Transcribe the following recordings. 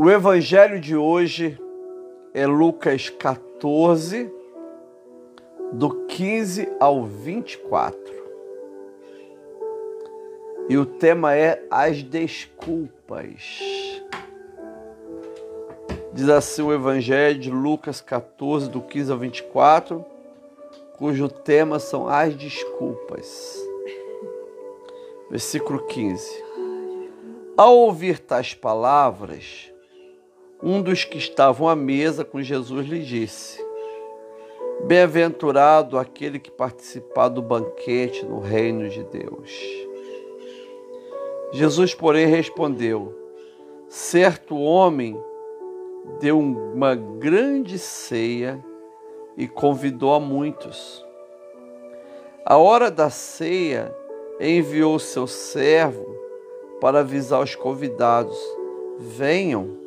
O evangelho de hoje é Lucas 14, do 15 ao 24. E o tema é as desculpas. Diz assim o Evangelho de Lucas 14, do 15 ao 24, cujo tema são as desculpas. Versículo 15. Ao ouvir tais palavras, um dos que estavam à mesa com Jesus lhe disse: Bem-aventurado aquele que participar do banquete no reino de Deus. Jesus, porém, respondeu: Certo homem deu uma grande ceia e convidou a muitos. A hora da ceia, enviou seu servo para avisar os convidados: venham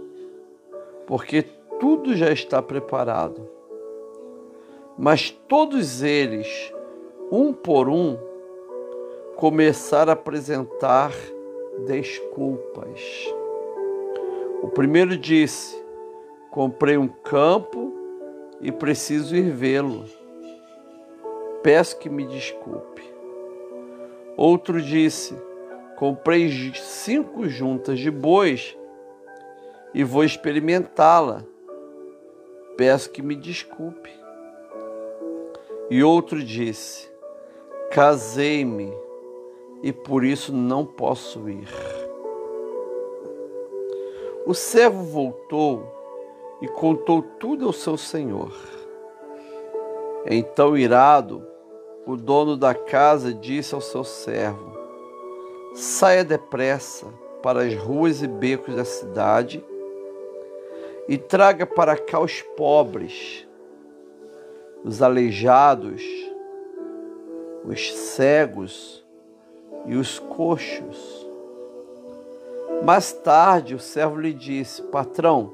porque tudo já está preparado. Mas todos eles, um por um, começaram a apresentar desculpas. O primeiro disse: Comprei um campo e preciso ir vê-lo. Peço que me desculpe. Outro disse: Comprei cinco juntas de bois e vou experimentá-la. Peço que me desculpe. E outro disse: Casei-me e por isso não posso ir. O servo voltou e contou tudo ao seu senhor. Então, irado, o dono da casa disse ao seu servo: Saia depressa para as ruas e becos da cidade e traga para cá os pobres, os aleijados, os cegos e os coxos. Mais tarde o servo lhe disse: Patrão,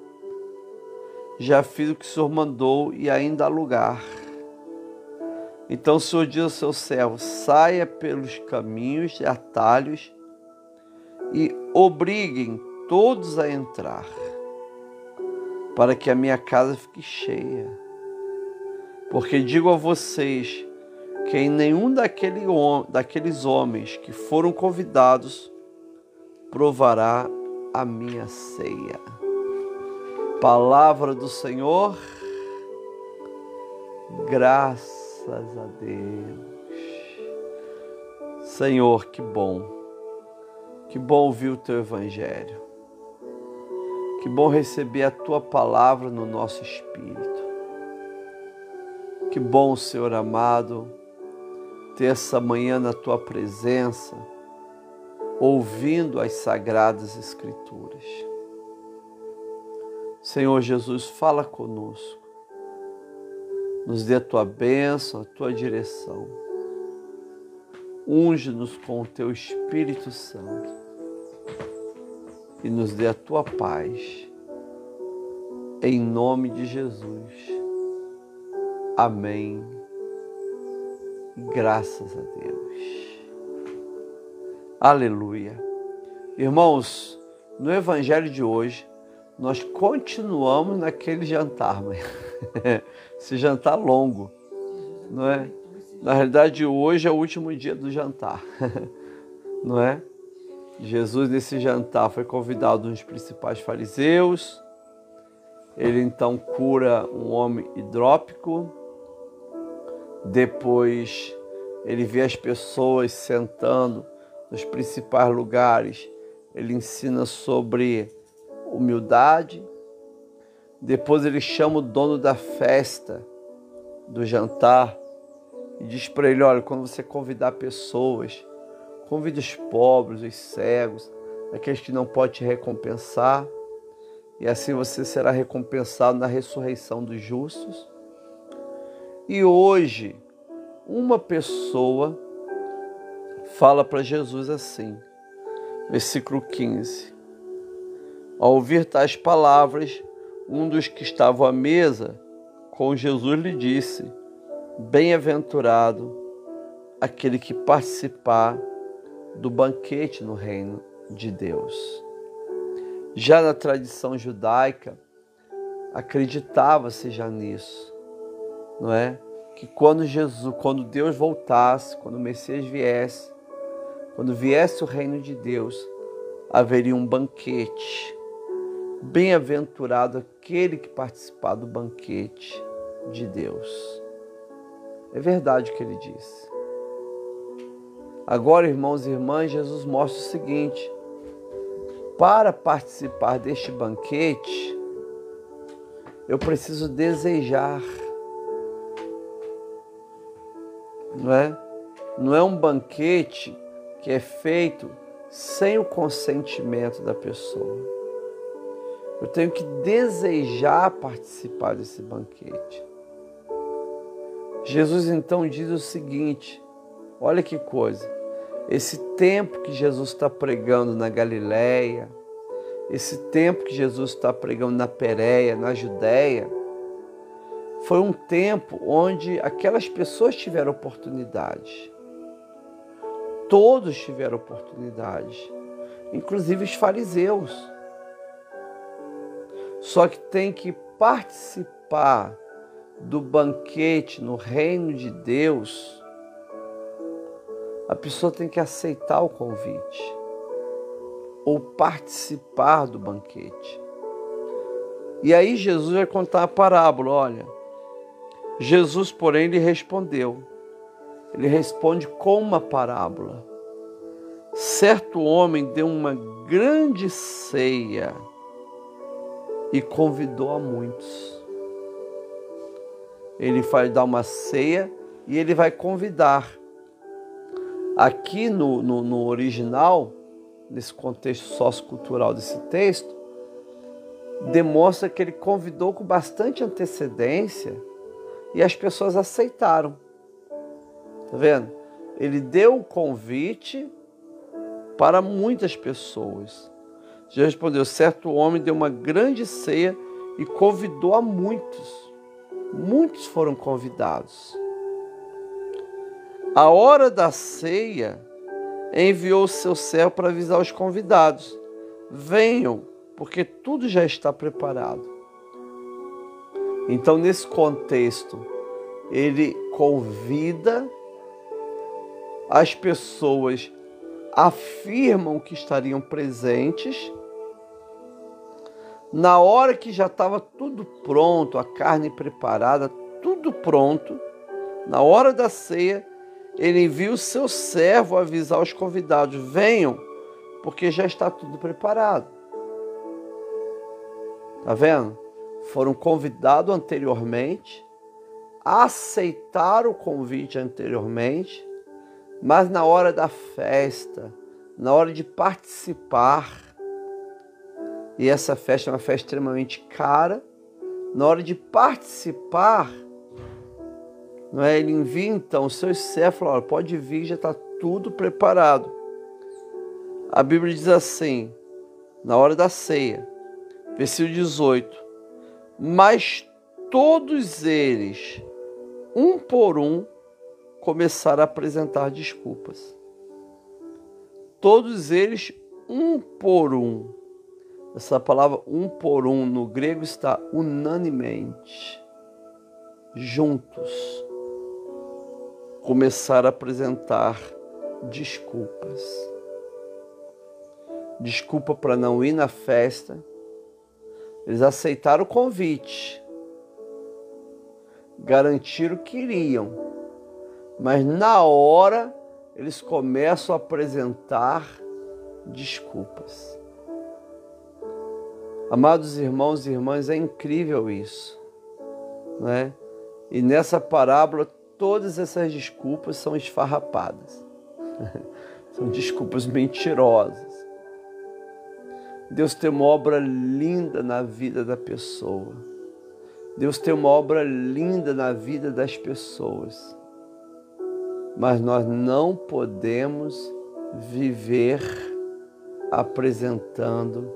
já fiz o que o senhor mandou e ainda há lugar. Então o senhor diz ao seu servo: saia pelos caminhos e atalhos e obriguem todos a entrar para que a minha casa fique cheia. Porque digo a vocês que em nenhum daquele, daqueles homens que foram convidados provará a minha ceia. Palavra do Senhor, graças a Deus. Senhor, que bom, que bom ouvir o teu Evangelho. Que bom receber a tua palavra no nosso espírito. Que bom, Senhor amado, ter essa manhã na tua presença, ouvindo as sagradas Escrituras. Senhor Jesus, fala conosco. Nos dê a tua bênção, a tua direção. Unge-nos com o teu Espírito Santo e nos dê a tua paz. Em nome de Jesus. Amém. Graças a Deus. Aleluia. Irmãos, no evangelho de hoje, nós continuamos naquele jantar, esse jantar longo, não é? Na realidade, hoje é o último dia do jantar, não é? Jesus, nesse jantar, foi convidado um dos principais fariseus. Ele então cura um homem hidrópico. Depois, ele vê as pessoas sentando nos principais lugares. Ele ensina sobre humildade. Depois, ele chama o dono da festa, do jantar, e diz para ele: Olha, quando você convidar pessoas, Convide os pobres, os cegos, aqueles que não podem te recompensar, e assim você será recompensado na ressurreição dos justos. E hoje, uma pessoa fala para Jesus assim, versículo 15: Ao ouvir tais palavras, um dos que estavam à mesa com Jesus lhe disse: Bem-aventurado aquele que participar do banquete no reino de Deus. Já na tradição judaica, acreditava-se já nisso, não é? Que quando Jesus, quando Deus voltasse, quando o Messias viesse, quando viesse o reino de Deus, haveria um banquete. Bem-aventurado aquele que participar do banquete de Deus. É verdade o que ele disse. Agora, irmãos e irmãs, Jesus mostra o seguinte: para participar deste banquete, eu preciso desejar. Não é? Não é um banquete que é feito sem o consentimento da pessoa. Eu tenho que desejar participar desse banquete. Jesus então diz o seguinte: olha que coisa, esse tempo que Jesus está pregando na Galiléia, esse tempo que Jesus está pregando na Pérea, na Judéia, foi um tempo onde aquelas pessoas tiveram oportunidade. Todos tiveram oportunidade, inclusive os fariseus. Só que tem que participar do banquete no reino de Deus, a pessoa tem que aceitar o convite ou participar do banquete. E aí Jesus vai contar a parábola, olha. Jesus, porém, lhe respondeu. Ele responde com uma parábola. Certo homem deu uma grande ceia e convidou a muitos ele vai dar uma ceia e ele vai convidar. Aqui no, no, no original, nesse contexto sociocultural desse texto, demonstra que ele convidou com bastante antecedência e as pessoas aceitaram. Tá vendo? Ele deu o convite para muitas pessoas. Já respondeu: certo homem deu uma grande ceia e convidou a muitos muitos foram convidados. A hora da ceia, enviou o seu servo para avisar os convidados: venham, porque tudo já está preparado. Então, nesse contexto, ele convida, as pessoas afirmam que estariam presentes na hora que já estava tudo pronto, a carne preparada, tudo pronto, na hora da ceia, ele envia o seu servo avisar os convidados: venham, porque já está tudo preparado. Tá vendo? Foram convidados anteriormente, aceitaram o convite anteriormente, mas na hora da festa, na hora de participar, e essa festa é uma festa extremamente cara. Na hora de participar, não é? ele envia então os seus fala, pode vir, já está tudo preparado. A Bíblia diz assim, na hora da ceia, versículo 18: Mas todos eles, um por um, começaram a apresentar desculpas. Todos eles, um por um, essa palavra um por um no grego está unanimemente, juntos, começar a apresentar desculpas. Desculpa para não ir na festa. Eles aceitaram o convite, garantiram que iriam, mas na hora eles começam a apresentar desculpas. Amados irmãos e irmãs, é incrível isso, né? E nessa parábola todas essas desculpas são esfarrapadas. são desculpas mentirosas. Deus tem uma obra linda na vida da pessoa. Deus tem uma obra linda na vida das pessoas. Mas nós não podemos viver apresentando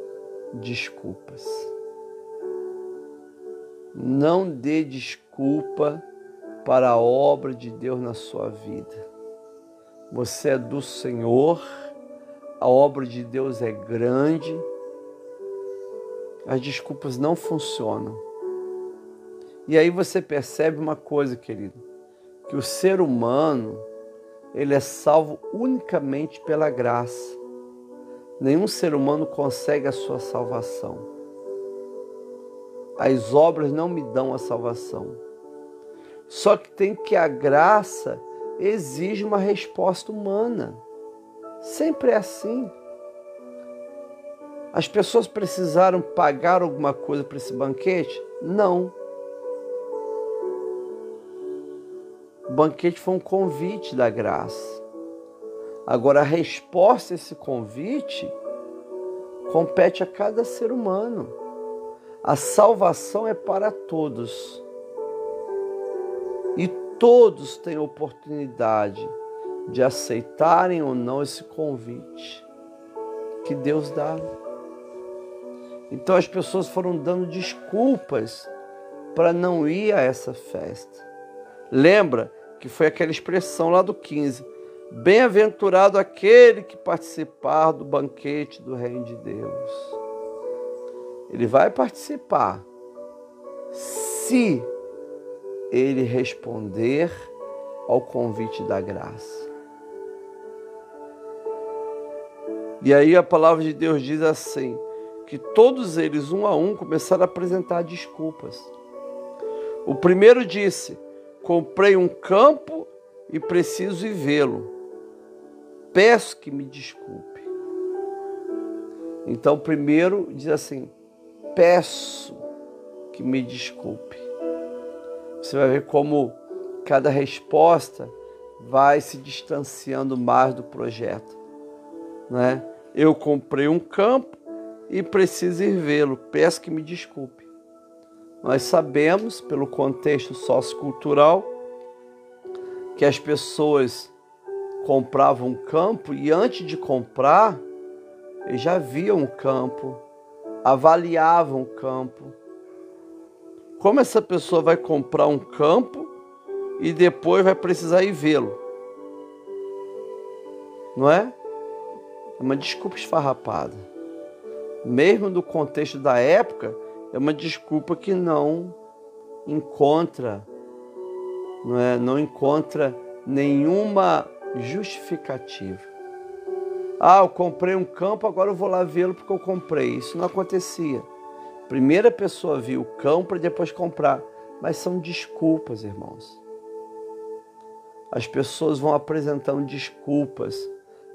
desculpas. Não dê desculpa para a obra de Deus na sua vida. Você é do Senhor, a obra de Deus é grande as desculpas não funcionam. E aí você percebe uma coisa, querido, que o ser humano, ele é salvo unicamente pela graça. Nenhum ser humano consegue a sua salvação. As obras não me dão a salvação. Só que tem que a graça exige uma resposta humana. Sempre é assim. As pessoas precisaram pagar alguma coisa para esse banquete? Não. O banquete foi um convite da graça. Agora, a resposta a esse convite compete a cada ser humano. A salvação é para todos. Todos têm oportunidade de aceitarem ou não esse convite que Deus dá. Então as pessoas foram dando desculpas para não ir a essa festa. Lembra que foi aquela expressão lá do 15: Bem-aventurado aquele que participar do banquete do Reino de Deus. Ele vai participar se ele responder ao convite da graça. E aí a palavra de Deus diz assim: que todos eles, um a um, começaram a apresentar desculpas. O primeiro disse: Comprei um campo e preciso ir vê-lo. Peço que me desculpe. Então, o primeiro diz assim: Peço que me desculpe. Você vai ver como cada resposta vai se distanciando mais do projeto. Né? Eu comprei um campo e preciso ir vê-lo. Peço que me desculpe. Nós sabemos, pelo contexto sociocultural, que as pessoas compravam um campo e antes de comprar, já viam o campo, avaliavam o campo. Como essa pessoa vai comprar um campo e depois vai precisar ir vê-lo? Não é? É uma desculpa esfarrapada mesmo no contexto da época, é uma desculpa que não encontra, não, é, não encontra nenhuma justificativa. Ah, eu comprei um campo, agora eu vou lá vê-lo porque eu comprei. Isso não acontecia. Primeira pessoa viu o campo para depois comprar. Mas são desculpas, irmãos. As pessoas vão apresentando desculpas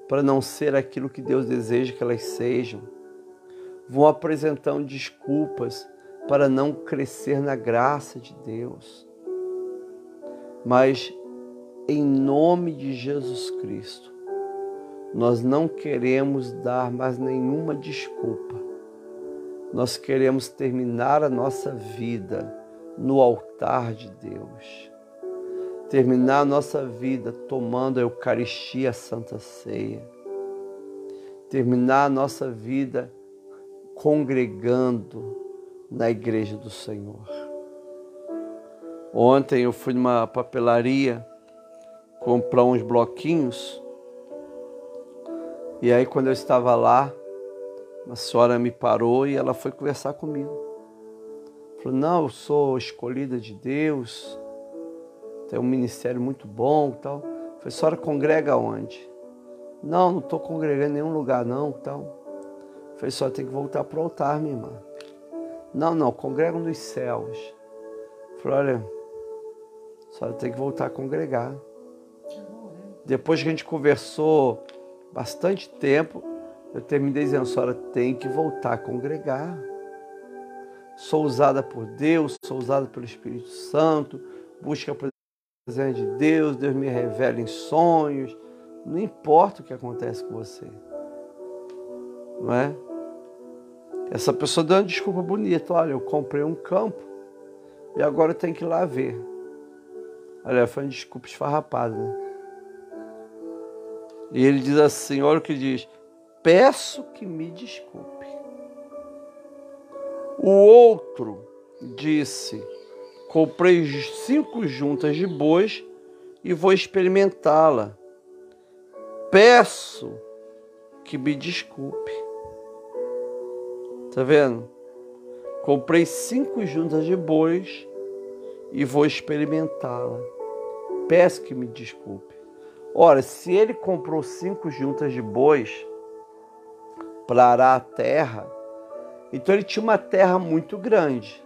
para não ser aquilo que Deus deseja que elas sejam vão apresentando desculpas para não crescer na graça de Deus. Mas, em nome de Jesus Cristo, nós não queremos dar mais nenhuma desculpa. Nós queremos terminar a nossa vida no altar de Deus. Terminar a nossa vida tomando a Eucaristia, a Santa Ceia. Terminar a nossa vida congregando na igreja do Senhor. Ontem eu fui numa papelaria comprar uns bloquinhos e aí quando eu estava lá, uma senhora me parou e ela foi conversar comigo. Falou: "Não, eu sou escolhida de Deus. Tem um ministério muito bom, tal". Falei: "Senhora congrega onde?" "Não, não estou congregando em nenhum lugar não, tal". Falei, só tem que voltar para o altar, minha irmã. Não, não, congrego nos céus. Falei, olha, só tem que voltar a congregar. Depois que a gente conversou bastante tempo, eu terminei dizendo, a senhora tem que voltar a congregar. Sou usada por Deus, sou usada pelo Espírito Santo, busca a presença de Deus, Deus me revela em sonhos. Não importa o que acontece com você. Não é? Essa pessoa deu uma desculpa bonita. Olha, eu comprei um campo e agora eu tenho que ir lá ver. Olha, foi uma desculpa esfarrapada. Né? E ele diz assim: olha o que diz. Peço que me desculpe. O outro disse: Comprei cinco juntas de bois e vou experimentá-la. Peço que me desculpe. Tá vendo? Comprei cinco juntas de bois e vou experimentá-la. Peço que me desculpe. Ora, se ele comprou cinco juntas de bois arar a terra, então ele tinha uma terra muito grande.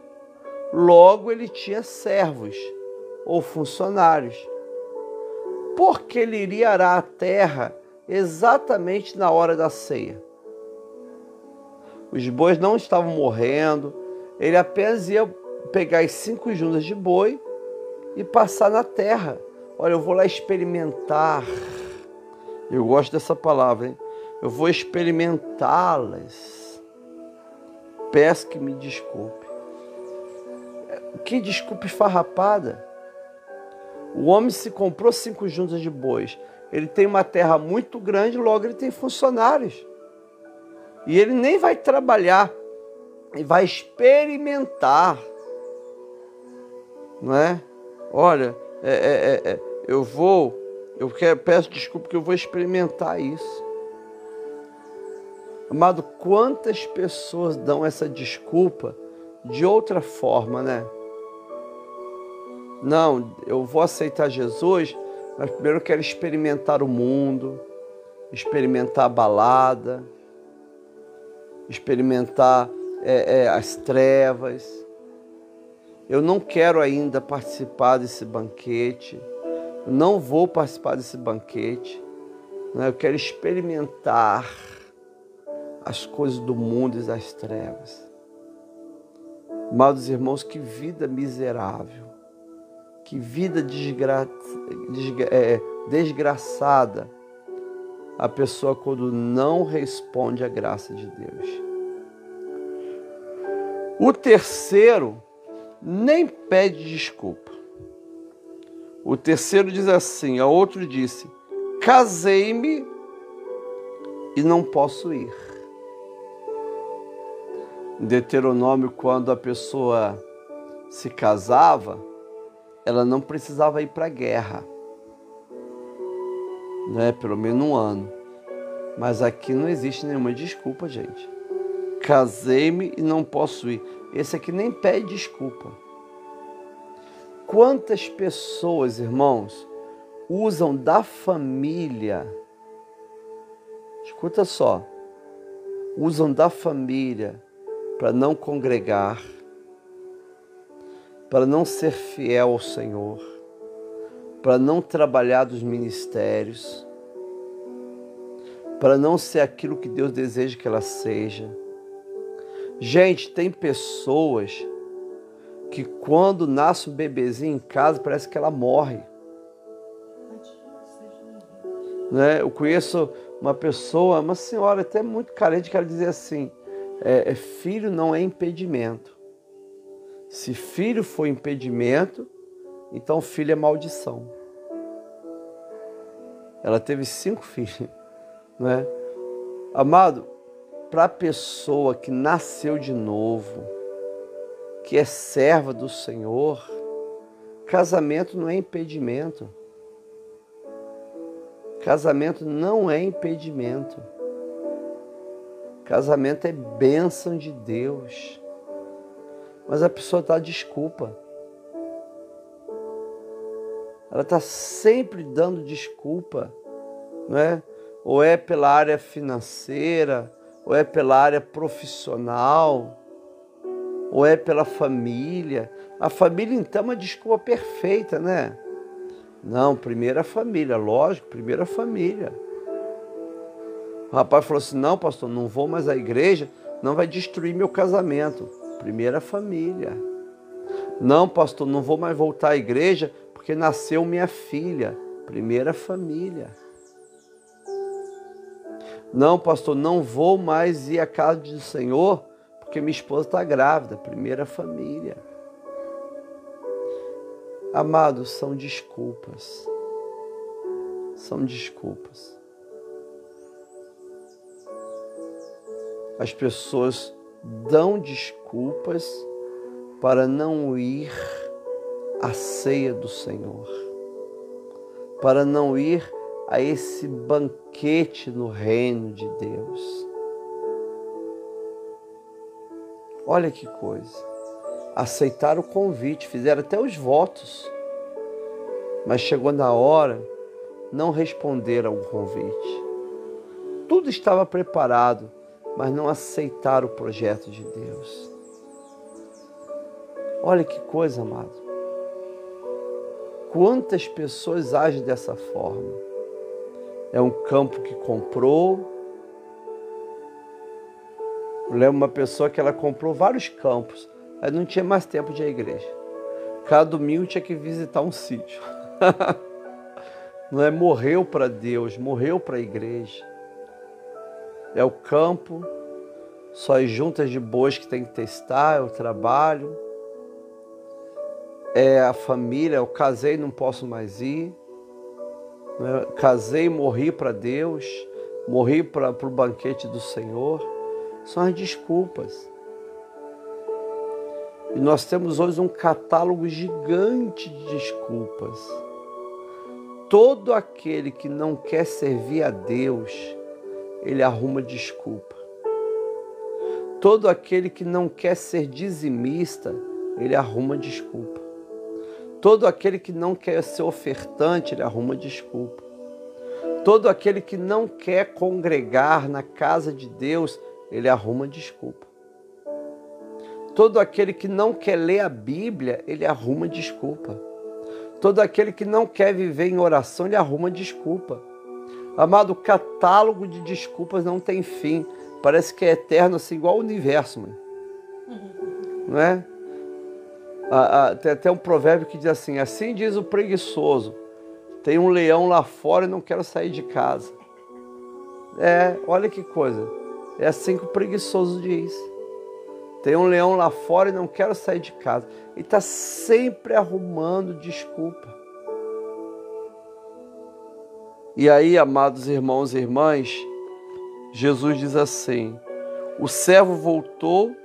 Logo, ele tinha servos ou funcionários. Porque ele iria arar a terra exatamente na hora da ceia. Os bois não estavam morrendo, ele apenas ia pegar as cinco juntas de boi e passar na terra. Olha, eu vou lá experimentar. Eu gosto dessa palavra, hein? Eu vou experimentá-las. Peço que me desculpe. Que desculpe farrapada. O homem se comprou cinco juntas de bois. Ele tem uma terra muito grande, logo ele tem funcionários. E ele nem vai trabalhar, ele vai experimentar. Não é? Olha, é, é, é, é eu vou, eu quero, peço desculpa que eu vou experimentar isso. Amado, quantas pessoas dão essa desculpa de outra forma, né? Não, eu vou aceitar Jesus, mas primeiro eu quero experimentar o mundo, experimentar a balada, experimentar é, é, as trevas. Eu não quero ainda participar desse banquete, não vou participar desse banquete, né? eu quero experimentar as coisas do mundo e das trevas. Amados irmãos, que vida miserável. Que vida desgra... Desgra... É, desgraçada a pessoa quando não responde à graça de Deus. O terceiro nem pede desculpa. O terceiro diz assim: a outro disse: Casei-me e não posso ir. Deuteronômio, quando a pessoa se casava, ela não precisava ir para a guerra, né? pelo menos um ano. Mas aqui não existe nenhuma desculpa, gente. Casei-me e não posso ir. Esse aqui nem pede desculpa. Quantas pessoas, irmãos, usam da família, escuta só, usam da família para não congregar, para não ser fiel ao Senhor, para não trabalhar dos ministérios, para não ser aquilo que Deus deseja que ela seja. Gente, tem pessoas que quando nasce um bebezinho em casa parece que ela morre. Né? Eu conheço uma pessoa, uma senhora até muito carente, que ela dizia assim: é filho não é impedimento. Se filho for impedimento, então filho é maldição. Ela teve cinco filhos, né? Amado, para a pessoa que nasceu de novo, que é serva do Senhor, casamento não é impedimento. Casamento não é impedimento. Casamento é bênção de Deus. Mas a pessoa dá desculpa. Ela está sempre dando desculpa, não é? Ou é pela área financeira, ou é pela área profissional, ou é pela família. A família então é uma desculpa perfeita, né? Não, primeira família, lógico, primeira família. O rapaz falou assim: não, pastor, não vou mais à igreja, não vai destruir meu casamento. Primeira família. Não, pastor, não vou mais voltar à igreja porque nasceu minha filha. Primeira família. Não, pastor, não vou mais ir à casa do Senhor porque minha esposa está grávida. Primeira família. Amados, são desculpas. São desculpas. As pessoas dão desculpas para não ir à ceia do Senhor, para não ir a esse banquete no reino de Deus. Olha que coisa. Aceitaram o convite, fizeram até os votos. Mas chegou na hora, não responderam ao convite. Tudo estava preparado, mas não aceitaram o projeto de Deus. Olha que coisa, amado. Quantas pessoas agem dessa forma? É um campo que comprou. Eu lembro uma pessoa que ela comprou vários campos, aí não tinha mais tempo de ir à igreja. Cada domingo tinha que visitar um sítio. não é morreu para Deus, morreu para a igreja. É o campo, só as juntas de bois que tem que testar, é o trabalho é a família, eu casei não posso mais ir, né? casei morri para Deus, morri para o banquete do Senhor, são as desculpas. E nós temos hoje um catálogo gigante de desculpas. Todo aquele que não quer servir a Deus, ele arruma desculpa. Todo aquele que não quer ser dizimista, ele arruma desculpa. Todo aquele que não quer ser ofertante, ele arruma desculpa. Todo aquele que não quer congregar na casa de Deus, ele arruma desculpa. Todo aquele que não quer ler a Bíblia, ele arruma desculpa. Todo aquele que não quer viver em oração, ele arruma desculpa. Amado, o catálogo de desculpas não tem fim. Parece que é eterno, assim, igual o universo, mano. Não é? Ah, ah, tem até um provérbio que diz assim: assim diz o preguiçoso, tem um leão lá fora e não quero sair de casa. É, olha que coisa. É assim que o preguiçoso diz. Tem um leão lá fora e não quero sair de casa. E está sempre arrumando desculpa. E aí, amados irmãos e irmãs, Jesus diz assim: o servo voltou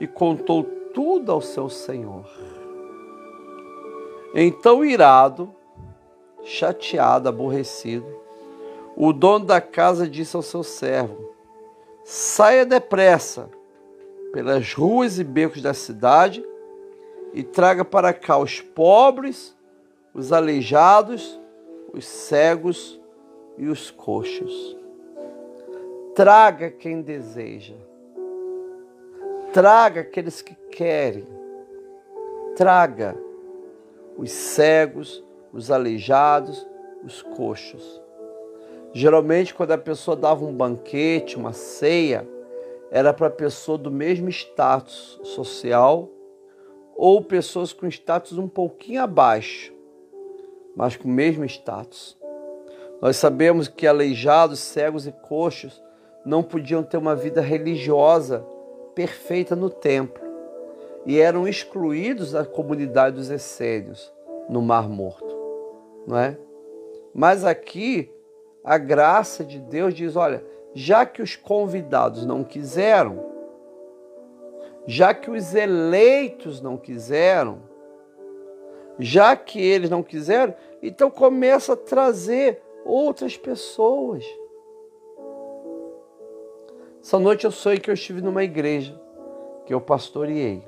e contou tudo ao seu senhor. Então, irado, chateado, aborrecido, o dono da casa disse ao seu servo: Saia depressa pelas ruas e becos da cidade e traga para cá os pobres, os aleijados, os cegos e os coxos. Traga quem deseja Traga aqueles que querem. Traga os cegos, os aleijados, os coxos. Geralmente, quando a pessoa dava um banquete, uma ceia, era para pessoa do mesmo status social ou pessoas com status um pouquinho abaixo, mas com o mesmo status. Nós sabemos que aleijados, cegos e coxos não podiam ter uma vida religiosa perfeita no templo e eram excluídos da comunidade dos essênios no Mar Morto, não é? Mas aqui a graça de Deus diz, olha, já que os convidados não quiseram, já que os eleitos não quiseram, já que eles não quiseram, então começa a trazer outras pessoas. Essa noite eu sonhei que eu estive numa igreja que eu pastoreei.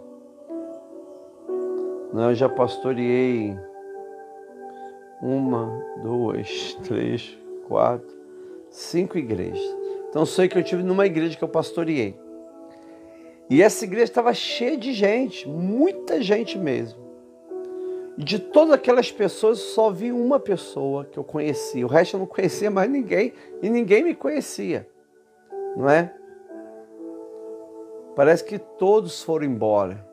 Não, eu já pastoreei uma, duas, três, quatro, cinco igrejas. Então eu sei que eu estive numa igreja que eu pastoreei. E essa igreja estava cheia de gente, muita gente mesmo. De todas aquelas pessoas, só vi uma pessoa que eu conhecia. O resto eu não conhecia mais ninguém e ninguém me conhecia. Não é? Parece que todos foram embora.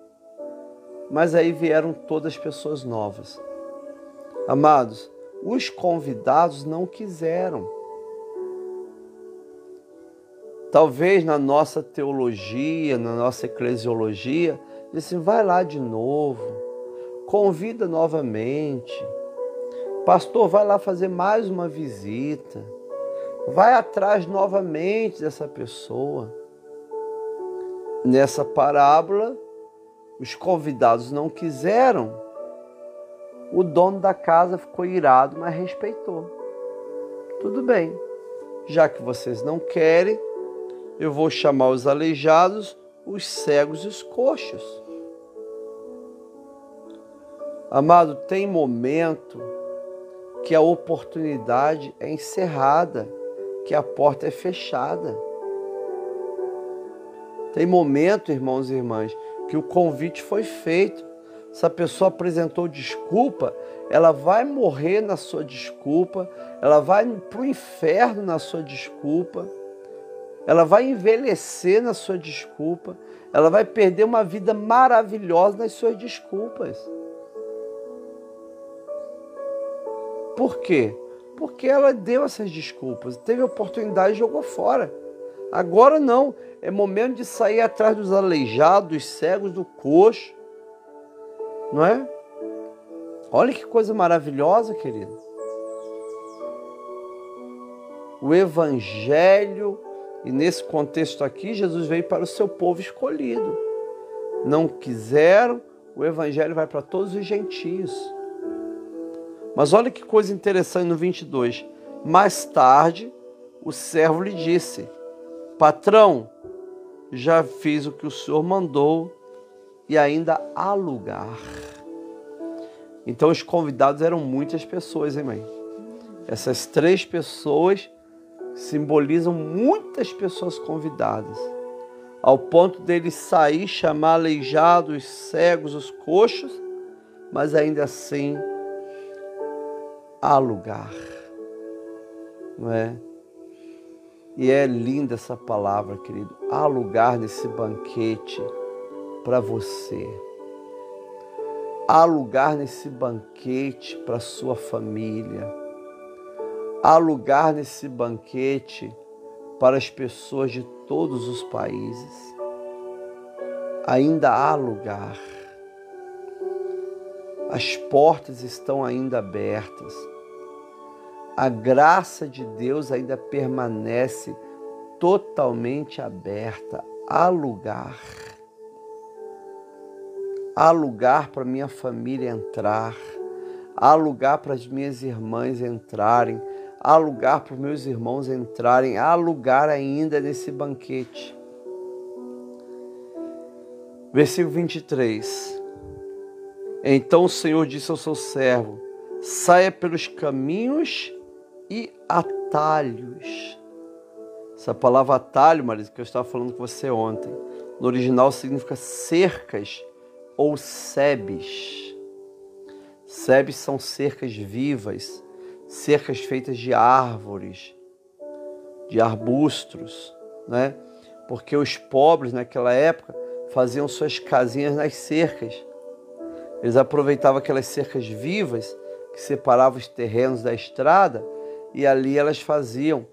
Mas aí vieram todas as pessoas novas. Amados, os convidados não quiseram. Talvez na nossa teologia, na nossa eclesiologia, disse: vai lá de novo, convida novamente. Pastor, vai lá fazer mais uma visita. Vai atrás novamente dessa pessoa. Nessa parábola, os convidados não quiseram, o dono da casa ficou irado, mas respeitou. Tudo bem, já que vocês não querem, eu vou chamar os aleijados, os cegos e os coxos. Amado, tem momento que a oportunidade é encerrada, que a porta é fechada. Tem momento, irmãos e irmãs, que o convite foi feito. Se a pessoa apresentou desculpa, ela vai morrer na sua desculpa, ela vai para o inferno na sua desculpa, ela vai envelhecer na sua desculpa, ela vai perder uma vida maravilhosa nas suas desculpas. Por quê? Porque ela deu essas desculpas, teve oportunidade e jogou fora. Agora não, é momento de sair atrás dos aleijados, dos cegos, do coxo, não é? Olha que coisa maravilhosa, querido. O Evangelho, e nesse contexto aqui, Jesus veio para o seu povo escolhido. Não quiseram, o Evangelho vai para todos os gentios. Mas olha que coisa interessante no 22. Mais tarde, o servo lhe disse: Patrão, já fiz o que o senhor mandou e ainda há lugar. Então os convidados eram muitas pessoas, hein, mãe? Essas três pessoas simbolizam muitas pessoas convidadas, ao ponto dele sair, chamar aleijados, os cegos, os coxos, mas ainda assim há lugar, não é? E é linda essa palavra, querido. Há lugar nesse banquete para você Há lugar nesse banquete para sua família. Há lugar nesse banquete para as pessoas de todos os países. Ainda há lugar. As portas estão ainda abertas. A graça de Deus ainda permanece totalmente aberta. Há lugar. Há lugar para minha família entrar. Há lugar para as minhas irmãs entrarem. Há lugar para os meus irmãos entrarem. Há lugar ainda nesse banquete. Versículo 23. Então o Senhor disse ao seu servo: saia pelos caminhos e atalhos. Essa palavra atalho, marido, que eu estava falando com você ontem, no original significa cercas ou sebes. Sebes são cercas vivas, cercas feitas de árvores, de arbustos, né? Porque os pobres naquela época faziam suas casinhas nas cercas. Eles aproveitavam aquelas cercas vivas que separavam os terrenos da estrada e ali elas faziam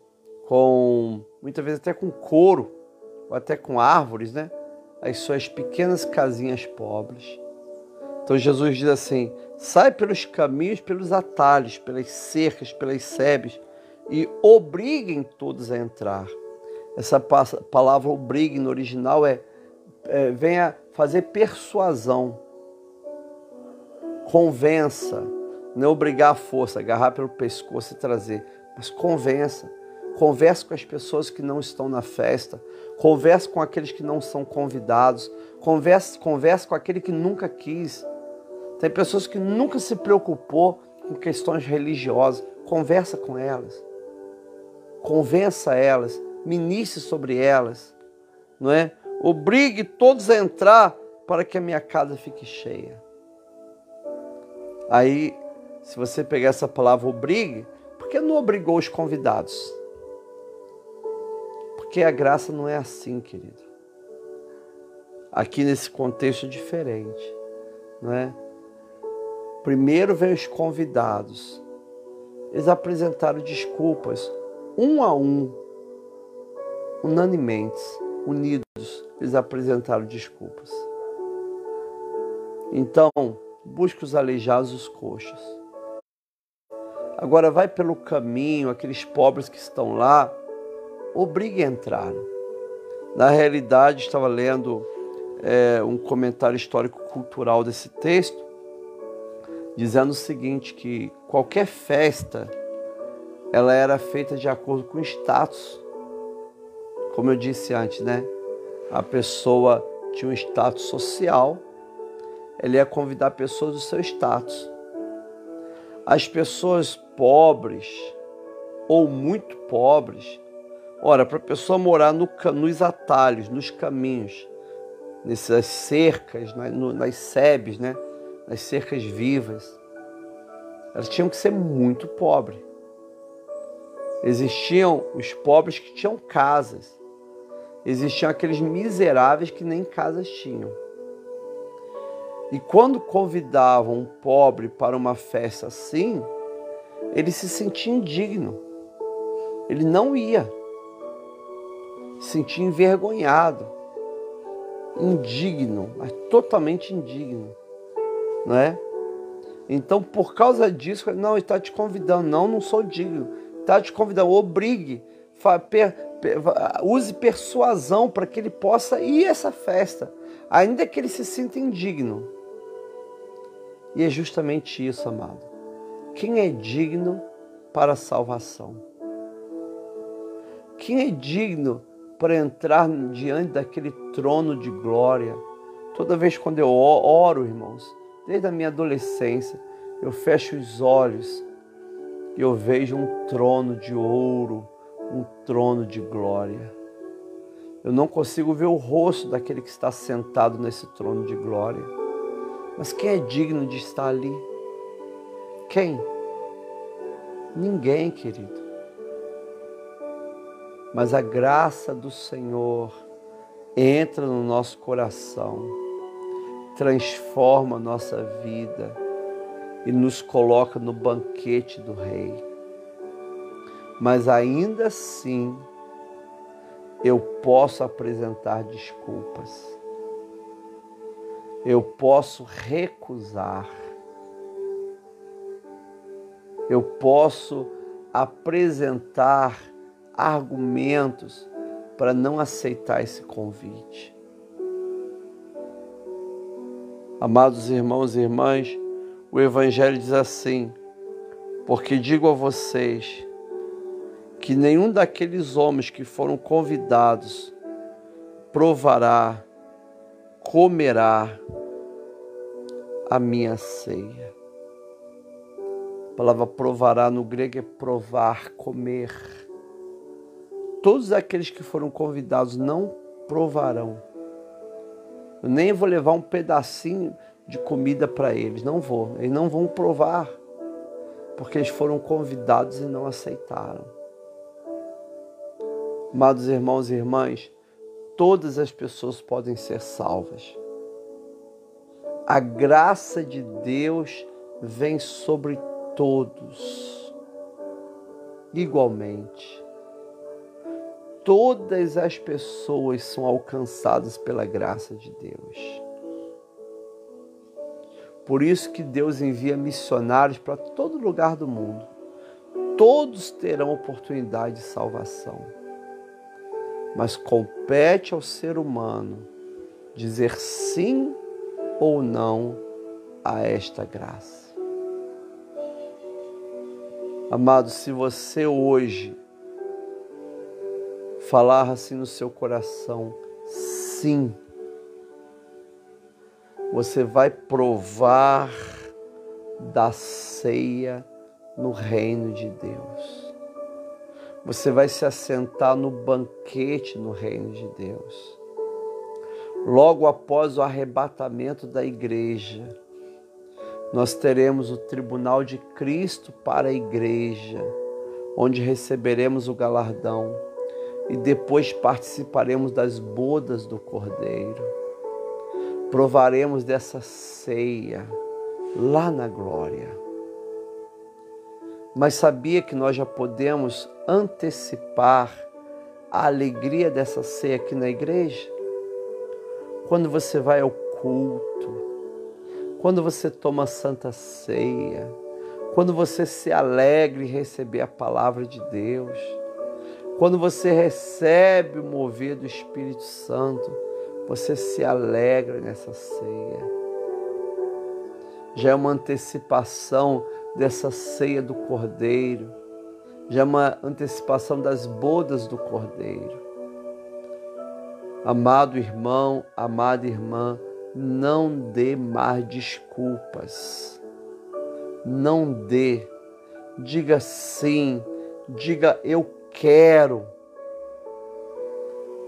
com muitas vezes até com couro ou até com árvores, né? as suas pequenas casinhas pobres. Então Jesus diz assim: sai pelos caminhos, pelos atalhos, pelas cercas, pelas sebes e obriguem todos a entrar. Essa palavra obrigue no original é, é venha fazer persuasão, convença, não obrigar a força, agarrar pelo pescoço e trazer, mas convença. Converse com as pessoas que não estão na festa, converse com aqueles que não são convidados, converse, converse com aquele que nunca quis. Tem pessoas que nunca se preocupou com questões religiosas. Conversa com elas. Convença elas, ministre sobre elas, não é? Obrigue todos a entrar para que a minha casa fique cheia. Aí, se você pegar essa palavra obrigue, por que não obrigou os convidados? Porque a graça não é assim, querido. Aqui nesse contexto diferente, não é? Primeiro vem os convidados. Eles apresentaram desculpas, um a um, unanimemente, unidos, eles apresentaram desculpas. Então, busque os aleijados os coxos. Agora vai pelo caminho, aqueles pobres que estão lá, obrigue a entrar. Na realidade, estava lendo é, um comentário histórico-cultural desse texto, dizendo o seguinte, que qualquer festa, ela era feita de acordo com o status. Como eu disse antes, né? A pessoa tinha um status social, ele ia convidar pessoas do seu status. As pessoas pobres ou muito pobres, ora, para a pessoa morar no, nos atalhos, nos caminhos, nessas cercas, nas sebes, né? nas cercas vivas, elas tinham que ser muito pobres. Existiam os pobres que tinham casas, existiam aqueles miseráveis que nem casas tinham. E quando convidavam um pobre para uma festa assim, ele se sentia indigno. Ele não ia. Se sentia envergonhado, indigno, mas totalmente indigno, não é? Então, por causa disso, não, está te convidando, não, não sou digno, está te convidando, obrigue, use persuasão para que ele possa ir a essa festa, ainda que ele se sinta indigno. E é justamente isso, amado. Quem é digno para a salvação? Quem é digno para entrar diante daquele trono de glória? Toda vez quando eu oro, irmãos, desde a minha adolescência, eu fecho os olhos e eu vejo um trono de ouro, um trono de glória. Eu não consigo ver o rosto daquele que está sentado nesse trono de glória. Mas quem é digno de estar ali? Quem? Ninguém, querido. Mas a graça do Senhor entra no nosso coração, transforma a nossa vida e nos coloca no banquete do Rei. Mas ainda assim, eu posso apresentar desculpas. Eu posso recusar eu posso apresentar argumentos para não aceitar esse convite. Amados irmãos e irmãs, o Evangelho diz assim: Porque digo a vocês que nenhum daqueles homens que foram convidados provará, comerá a minha ceia. A palavra provará no grego é provar, comer. Todos aqueles que foram convidados não provarão. Eu nem vou levar um pedacinho de comida para eles, não vou. Eles não vão provar, porque eles foram convidados e não aceitaram. Amados irmãos e irmãs, todas as pessoas podem ser salvas. A graça de Deus vem sobre todos igualmente. Todas as pessoas são alcançadas pela graça de Deus. Por isso que Deus envia missionários para todo lugar do mundo. Todos terão oportunidade de salvação. Mas compete ao ser humano dizer sim ou não a esta graça. Amado, se você hoje falar assim no seu coração, sim, você vai provar da ceia no reino de Deus. Você vai se assentar no banquete no reino de Deus. Logo após o arrebatamento da igreja, nós teremos o tribunal de Cristo para a igreja, onde receberemos o galardão e depois participaremos das bodas do Cordeiro. Provaremos dessa ceia lá na glória. Mas sabia que nós já podemos antecipar a alegria dessa ceia aqui na igreja? Quando você vai ao culto, quando você toma a santa ceia, quando você se alegra em receber a palavra de Deus, quando você recebe o mover do Espírito Santo, você se alegra nessa ceia. Já é uma antecipação dessa ceia do Cordeiro, já é uma antecipação das bodas do Cordeiro. Amado irmão, amada irmã, não dê mais desculpas. Não dê. Diga sim. Diga eu quero.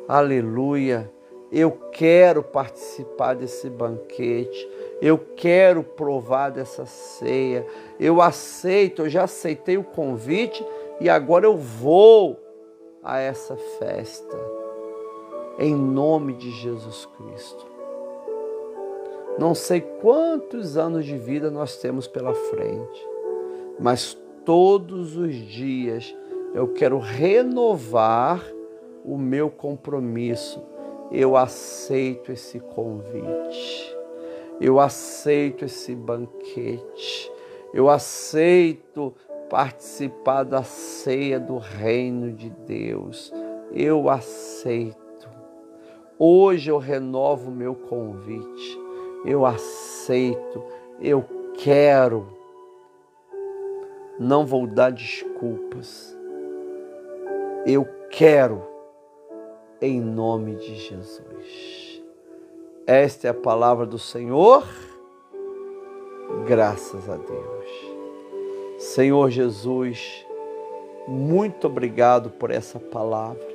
Aleluia. Eu quero participar desse banquete. Eu quero provar dessa ceia. Eu aceito, eu já aceitei o convite e agora eu vou a essa festa em nome de Jesus Cristo. Não sei quantos anos de vida nós temos pela frente, mas todos os dias eu quero renovar o meu compromisso. Eu aceito esse convite. Eu aceito esse banquete. Eu aceito participar da ceia do reino de Deus. Eu aceito. Hoje eu renovo o meu convite. Eu aceito, eu quero. Não vou dar desculpas. Eu quero, em nome de Jesus. Esta é a palavra do Senhor. Graças a Deus. Senhor Jesus, muito obrigado por essa palavra.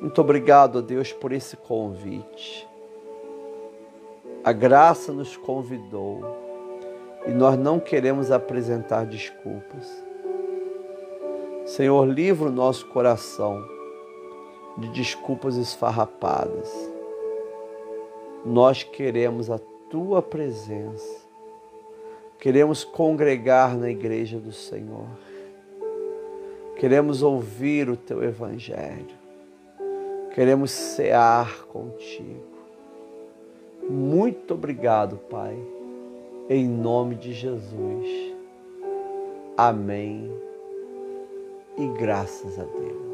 Muito obrigado a Deus por esse convite. A graça nos convidou e nós não queremos apresentar desculpas. Senhor, livra o nosso coração de desculpas esfarrapadas. Nós queremos a tua presença. Queremos congregar na igreja do Senhor. Queremos ouvir o teu evangelho. Queremos cear contigo. Muito obrigado, Pai, em nome de Jesus. Amém. E graças a Deus.